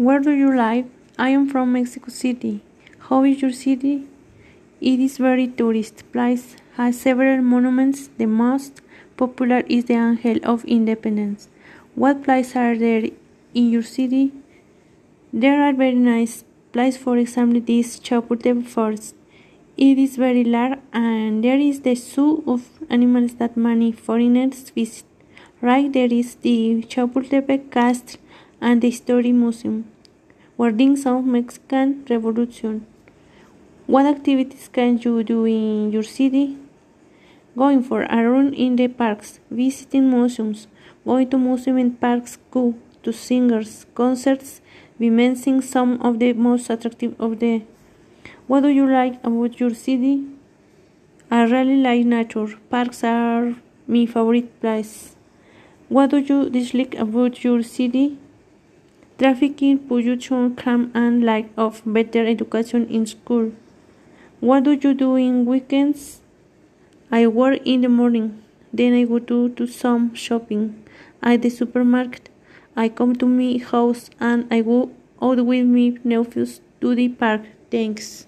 Where do you live? I am from Mexico City. How is your city? It is very tourist place, has several monuments. The most popular is the Angel of Independence. What places are there in your city? There are very nice places, for example, this Chapultepec Forest. It is very large and there is the zoo of animals that many foreigners visit. Right there is the Chapultepec Castle and the History Museum. Wordings of Mexican Revolution. What activities can you do in your city? Going for a run in the parks, visiting museums, going to museum and parks, go to singers, concerts, mentioning some of the most attractive of the. What do you like about your city? I really like nature. Parks are my favorite place. What do you dislike about your city? Trafficking, pollution, crime, and lack of better education in school. What do you do in weekends? I work in the morning, then I go to, to some shopping at the supermarket. I come to my house and I go out with my nephews to the park. Thanks.